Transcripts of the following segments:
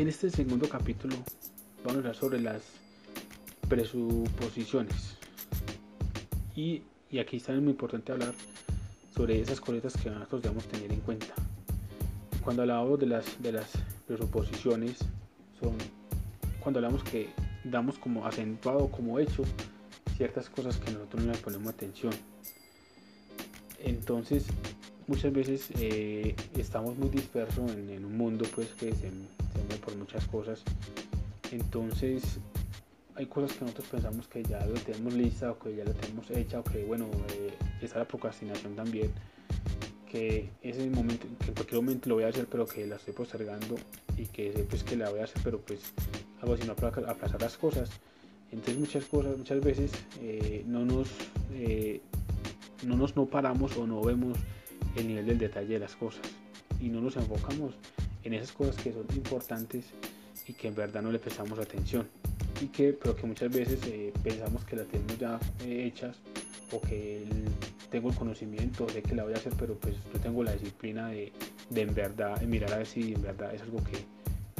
En este segundo capítulo vamos a hablar sobre las presuposiciones. Y, aquí está muy importante hablar sobre esas cosas que nosotros debemos tener en cuenta. Cuando hablamos de las, de las presuposiciones, son cuando hablamos que damos como acentuado, como hecho, ciertas cosas que nosotros no le ponemos atención. Entonces, muchas veces eh, estamos muy dispersos en, un mundo pues que se, se por muchas cosas. Entonces, hay cosas que nosotros pensamos que ya lo tenemos lista o que ya lo tenemos hecha o que bueno, eh, está la procrastinación también que ese momento, que en cualquier momento lo voy a hacer pero que la estoy postergando y que pues que la voy a hacer pero pues algo así no aplazar las cosas entonces muchas cosas muchas veces eh, no nos eh, no nos no paramos o no vemos el nivel del detalle de las cosas. Y no nos enfocamos en esas cosas que son importantes y que en verdad no le prestamos atención. Y que pero que muchas veces eh, pensamos que las tenemos ya hechas o que tengo el conocimiento, sé que la voy a hacer, pero pues no tengo la disciplina de, de en verdad mirar a ver si en verdad es algo que,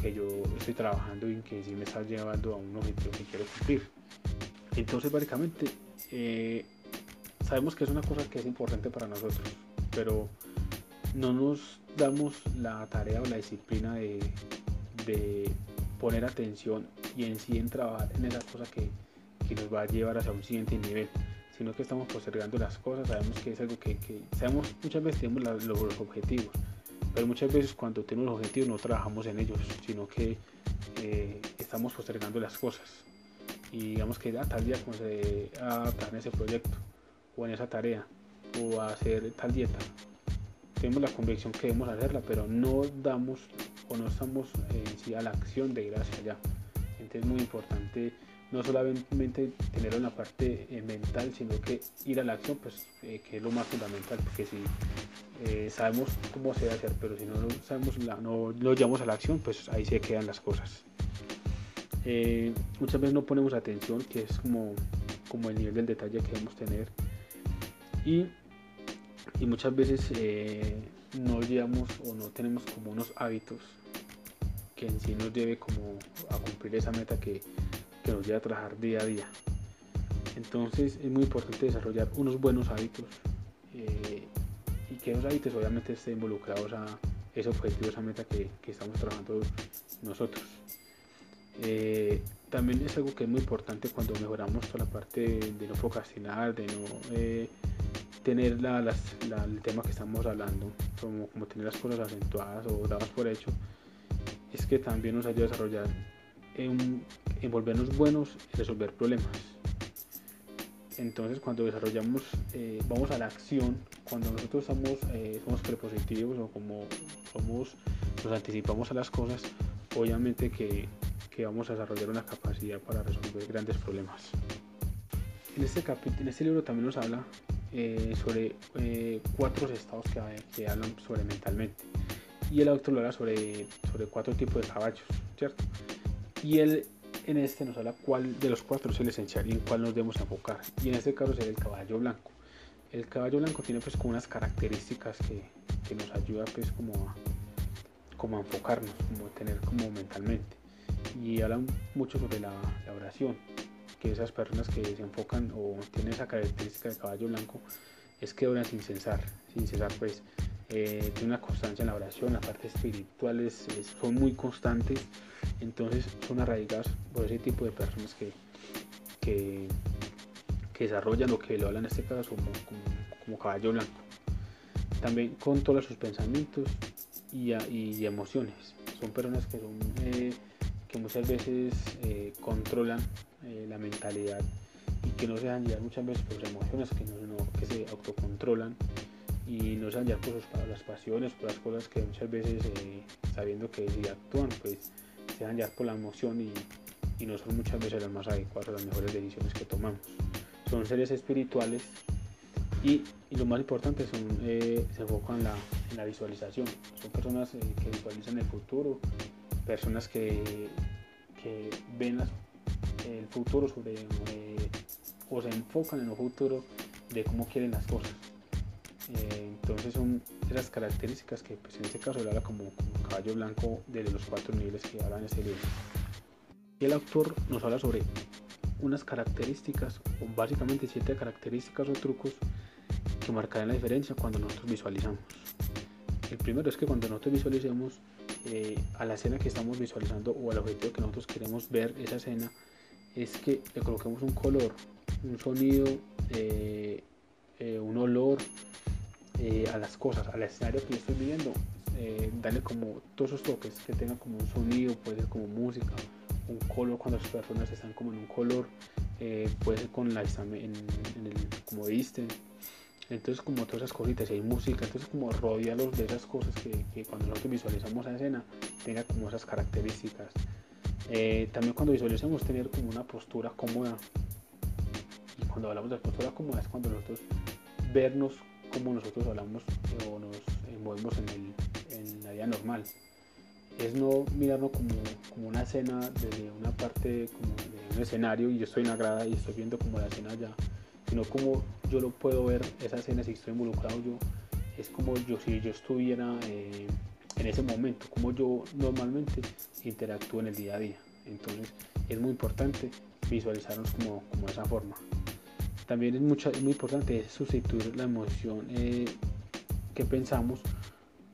que yo estoy trabajando y que sí me está llevando a un objetivo que quiero cumplir. Entonces básicamente eh, sabemos que es una cosa que es importante para nosotros, pero no nos damos la tarea o la disciplina de, poner atención y en sí en trabajar en esa cosa que, nos va a llevar hacia un siguiente nivel sino que estamos postergando las cosas, sabemos que es algo que, sabemos, muchas veces tenemos los, objetivos, pero muchas veces cuando tenemos los objetivos no trabajamos en ellos, sino que eh, estamos postergando las cosas. Y digamos que a tal día comencé a trabajar en ese proyecto, o en esa tarea, o hacer tal dieta. Tenemos la convicción que debemos hacerla, pero no damos o no estamos en sí a la acción de ir hacia allá. Entonces es muy importante no solamente tenerlo en la parte eh, mental, sino que ir a la acción, pues eh, que es lo más fundamental, porque si eh, sabemos cómo se debe hacer, pero si no lo sabemos, no lo llevamos a la acción, pues ahí se quedan las cosas. muchas veces no ponemos atención, que es como, como el nivel del detalle que debemos tener, y, y muchas veces no llevamos o no tenemos como unos hábitos que en sí nos lleve como a cumplir esa meta que que nos lleva a trabajar día a día. Entonces es muy importante desarrollar unos buenos hábitos eh, y que esos hábitos obviamente estén involucrados a ese objetivo, esa meta que, estamos trabajando nosotros. Eh, también es algo que es muy importante cuando mejoramos toda la parte de, no procrastinar, de no eh, tener la, el tema que estamos hablando, como, como tener las cosas acentuadas o dadas por hecho, es que también nos ayuda a desarrollar en, volvernos buenos y resolver problemas. Entonces cuando desarrollamos, eh, vamos a la acción, cuando nosotros somos, eh, somos prepositivos o como somos, nos anticipamos a las cosas, obviamente que, que, vamos a desarrollar una capacidad para resolver grandes problemas. En este, en este libro también nos habla eh, sobre cuatro estados que, hablan sobre mentalmente. Y el autor lo habla sobre, sobre cuatro tipos de caballos, ¿cierto? Y él en este nos habla cuál de los cuatro es el esencial y en cuál nos debemos enfocar. Y en este caso sería el caballo blanco. El caballo blanco tiene pues como unas características que, que nos ayuda pues como a, como enfocarnos, como tener como mentalmente. Y hablan mucho sobre la, oración, que esas personas que se enfocan o tienen esa característica de caballo blanco es que oran sin cesar, sin cesar pues eh, tiene una constancia en la oración, la parte espiritual es, son muy constantes, entonces son arraigadas por ese tipo de personas que, que, desarrollan o que lo hablan en este caso como, como, caballo blanco. También controla sus pensamientos y, y emociones. Son personas que, son, eh, que muchas veces eh, controlan la mentalidad y que no se dejan llevar muchas veces por emociones, que, no, se autocontrolan y no se van por sus, las pasiones, por las cosas que muchas veces eh, sabiendo que si actúan pues se van llevar por la emoción y, y, no son muchas veces las más adecuadas las mejores decisiones que tomamos. Son seres espirituales y, y lo más importante son, eh, se enfocan en la, en visualización. Son personas eh, que visualizan el futuro, personas que, que ven el futuro sobre, o se enfocan en el futuro de cómo quieren las cosas. Eh, Entonces son esas características que pues, en este caso él habla como, como caballo blanco de los cuatro niveles que hablan en este libro. Y el autor nos habla sobre unas características, o básicamente siete características o trucos que marcarán la diferencia cuando nosotros visualizamos. El primero es que cuando nosotros visualicemos eh, a la escena que estamos visualizando o al objetivo que nosotros queremos ver esa escena, es que le coloquemos un color, un sonido, eh, eh, un olor a las cosas, al escenario que yo estoy viviendo. darle como todos esos toques, que tenga como un sonido, puede ser como música, un color cuando las personas están como en un color, puede ser con la en, en el, como visten, entonces como todas esas cositas, y hay música, entonces como rodearlos de esas cosas que, cuando nosotros visualizamos la escena tenga como esas características. Eh, también cuando visualizamos tener como una postura cómoda. Y cuando hablamos de postura cómoda es cuando nosotros vernos como nosotros hablamos o nos movemos en, el, en la vida normal. Es no mirarnos como, como, una escena desde una parte como de un escenario y yo estoy en la grada y estoy viendo como la escena ya sino como yo lo puedo ver, esa escena si estoy involucrado yo, es como yo si yo estuviera eh, en ese momento, como yo normalmente interactúo en el día a día. Entonces es muy importante visualizarnos como, como esa forma. También es, mucha, muy importante sustituir la emoción eh, que pensamos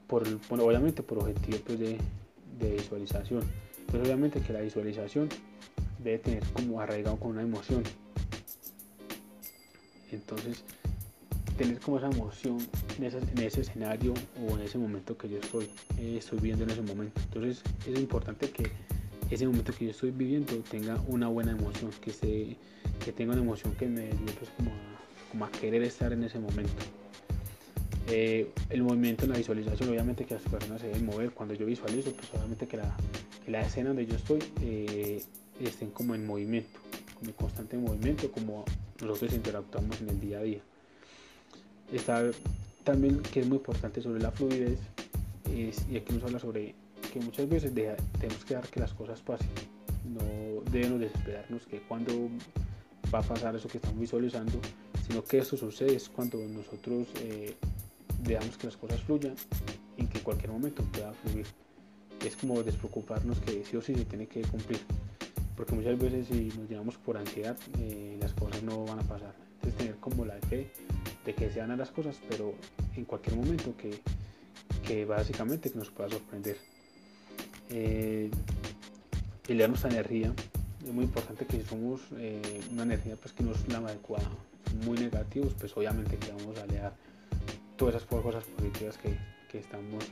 por, obviamente por objetivos pues, de, de visualización. Pero obviamente que la visualización debe tener como arraigado con una emoción entonces, tener como esa emoción en, ese escenario o en ese momento que yo estoy, eh, estoy viviendo en ese momento. Entonces, es importante que ese momento que yo estoy viviendo tenga una buena emoción, que, se, que tenga una emoción que me ayude pues, como, a, querer estar en ese momento. Eh, el movimiento en la visualización, obviamente que las personas se deben mover. Cuando yo visualizo, pues obviamente que la, la escena donde yo estoy eh, estén como en movimiento, como en constante movimiento, como nosotros interactuamos en el día a día. Está también que es muy importante sobre la fluidez y aquí nos habla sobre que muchas veces tenemos que dejar que las cosas pasen. No debemos desesperarnos que cuando va a pasar eso que estamos visualizando, sino que esto sucede es cuando nosotros eh, dejamos que las cosas fluyan y que en cualquier momento pueda fluir. Es como despreocuparnos que sí o sí se tiene que cumplir porque muchas veces si nos llevamos por ansiedad eh, las cosas no van a pasar. Entonces tener como la fe de que se dan las cosas, pero en cualquier momento que, que básicamente nos pueda sorprender. Eh, elevar nuestra energía, es muy importante que si somos eh, una energía pues que no es la adecuada, muy negativos, pues obviamente que vamos a alejar todas esas cosas positivas que, que estamos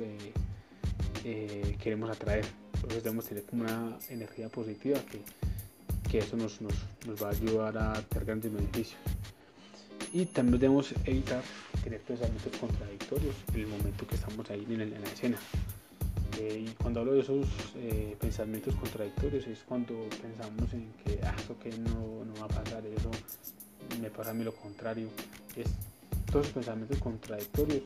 eh, queremos atraer. Entonces debemos tener como una energía positiva que, que eso nos, nos, nos, va a ayudar a tener grandes beneficios. Y también debemos evitar tener pensamientos contradictorios en el momento que estamos ahí en, la escena. Eh, y cuando hablo de esos eh, pensamientos contradictorios es cuando pensamos en que ah, eso que no, no, va a pasar, eso me pasa a mí lo contrario. Es todos esos pensamientos contradictorios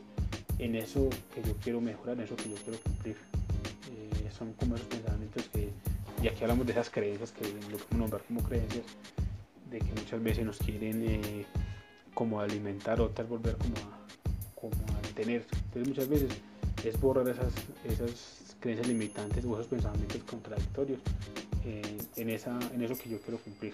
en eso que yo quiero mejorar, en eso que yo quiero cumplir. Eh, son como esos pensamientos que, y aquí hablamos de esas creencias que lo podemos nombrar como creencias, de que muchas veces nos quieren como alimentar o tal volver como a, como a tener. Entonces muchas veces es borrar esas, esas creencias limitantes o esos pensamientos contradictorios eh, en, esa, en eso que yo quiero cumplir.